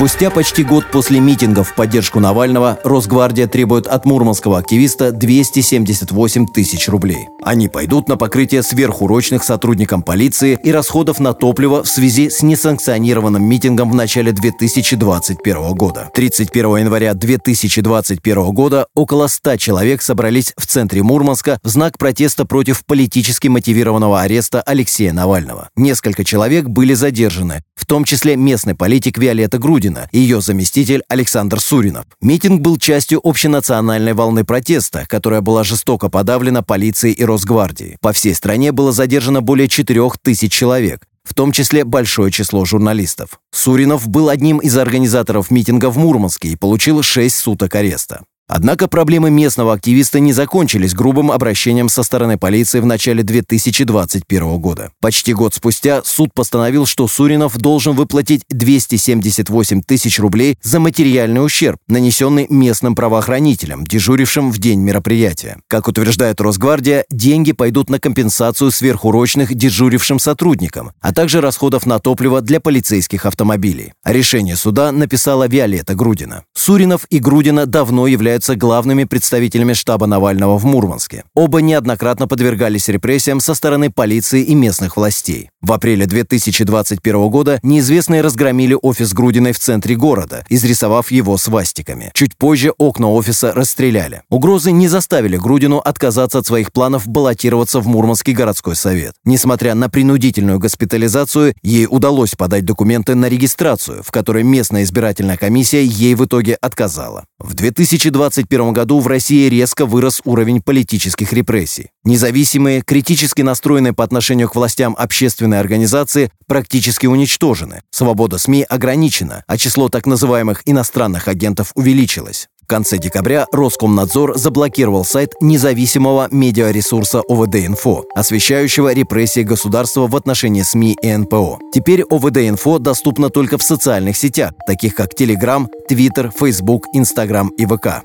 Спустя почти год после митингов в поддержку Навального Росгвардия требует от мурманского активиста 278 тысяч рублей. Они пойдут на покрытие сверхурочных сотрудникам полиции и расходов на топливо в связи с несанкционированным митингом в начале 2021 года. 31 января 2021 года около 100 человек собрались в центре Мурманска в знак протеста против политически мотивированного ареста Алексея Навального. Несколько человек были задержаны, в том числе местный политик Виолетта Грудина и ее заместитель Александр Суринов. Митинг был частью общенациональной волны протеста, которая была жестоко подавлена полицией и Росгвардией. По всей стране было задержано более 4 тысяч человек, в том числе большое число журналистов. Суринов был одним из организаторов митинга в Мурманске и получил 6 суток ареста. Однако проблемы местного активиста не закончились грубым обращением со стороны полиции в начале 2021 года. Почти год спустя суд постановил, что Суринов должен выплатить 278 тысяч рублей за материальный ущерб, нанесенный местным правоохранителям, дежурившим в день мероприятия. Как утверждает Росгвардия, деньги пойдут на компенсацию сверхурочных дежурившим сотрудникам, а также расходов на топливо для полицейских автомобилей. Решение суда написала Виолетта Грудина. Суринов и Грудина давно являются являются главными представителями штаба Навального в Мурманске. Оба неоднократно подвергались репрессиям со стороны полиции и местных властей. В апреле 2021 года неизвестные разгромили офис Грудиной в центре города, изрисовав его свастиками. Чуть позже окна офиса расстреляли. Угрозы не заставили Грудину отказаться от своих планов баллотироваться в Мурманский городской совет. Несмотря на принудительную госпитализацию, ей удалось подать документы на регистрацию, в которой местная избирательная комиссия ей в итоге отказала. В 2021 году в России резко вырос уровень политических репрессий. Независимые, критически настроенные по отношению к властям общественные организации практически уничтожены. Свобода СМИ ограничена, а число так называемых иностранных агентов увеличилось. В конце декабря Роскомнадзор заблокировал сайт независимого медиаресурса ОВД-Инфо, освещающего репрессии государства в отношении СМИ и НПО. Теперь ОВД-Инфо доступно только в социальных сетях, таких как Telegram, Twitter, Facebook, Instagram и ВК.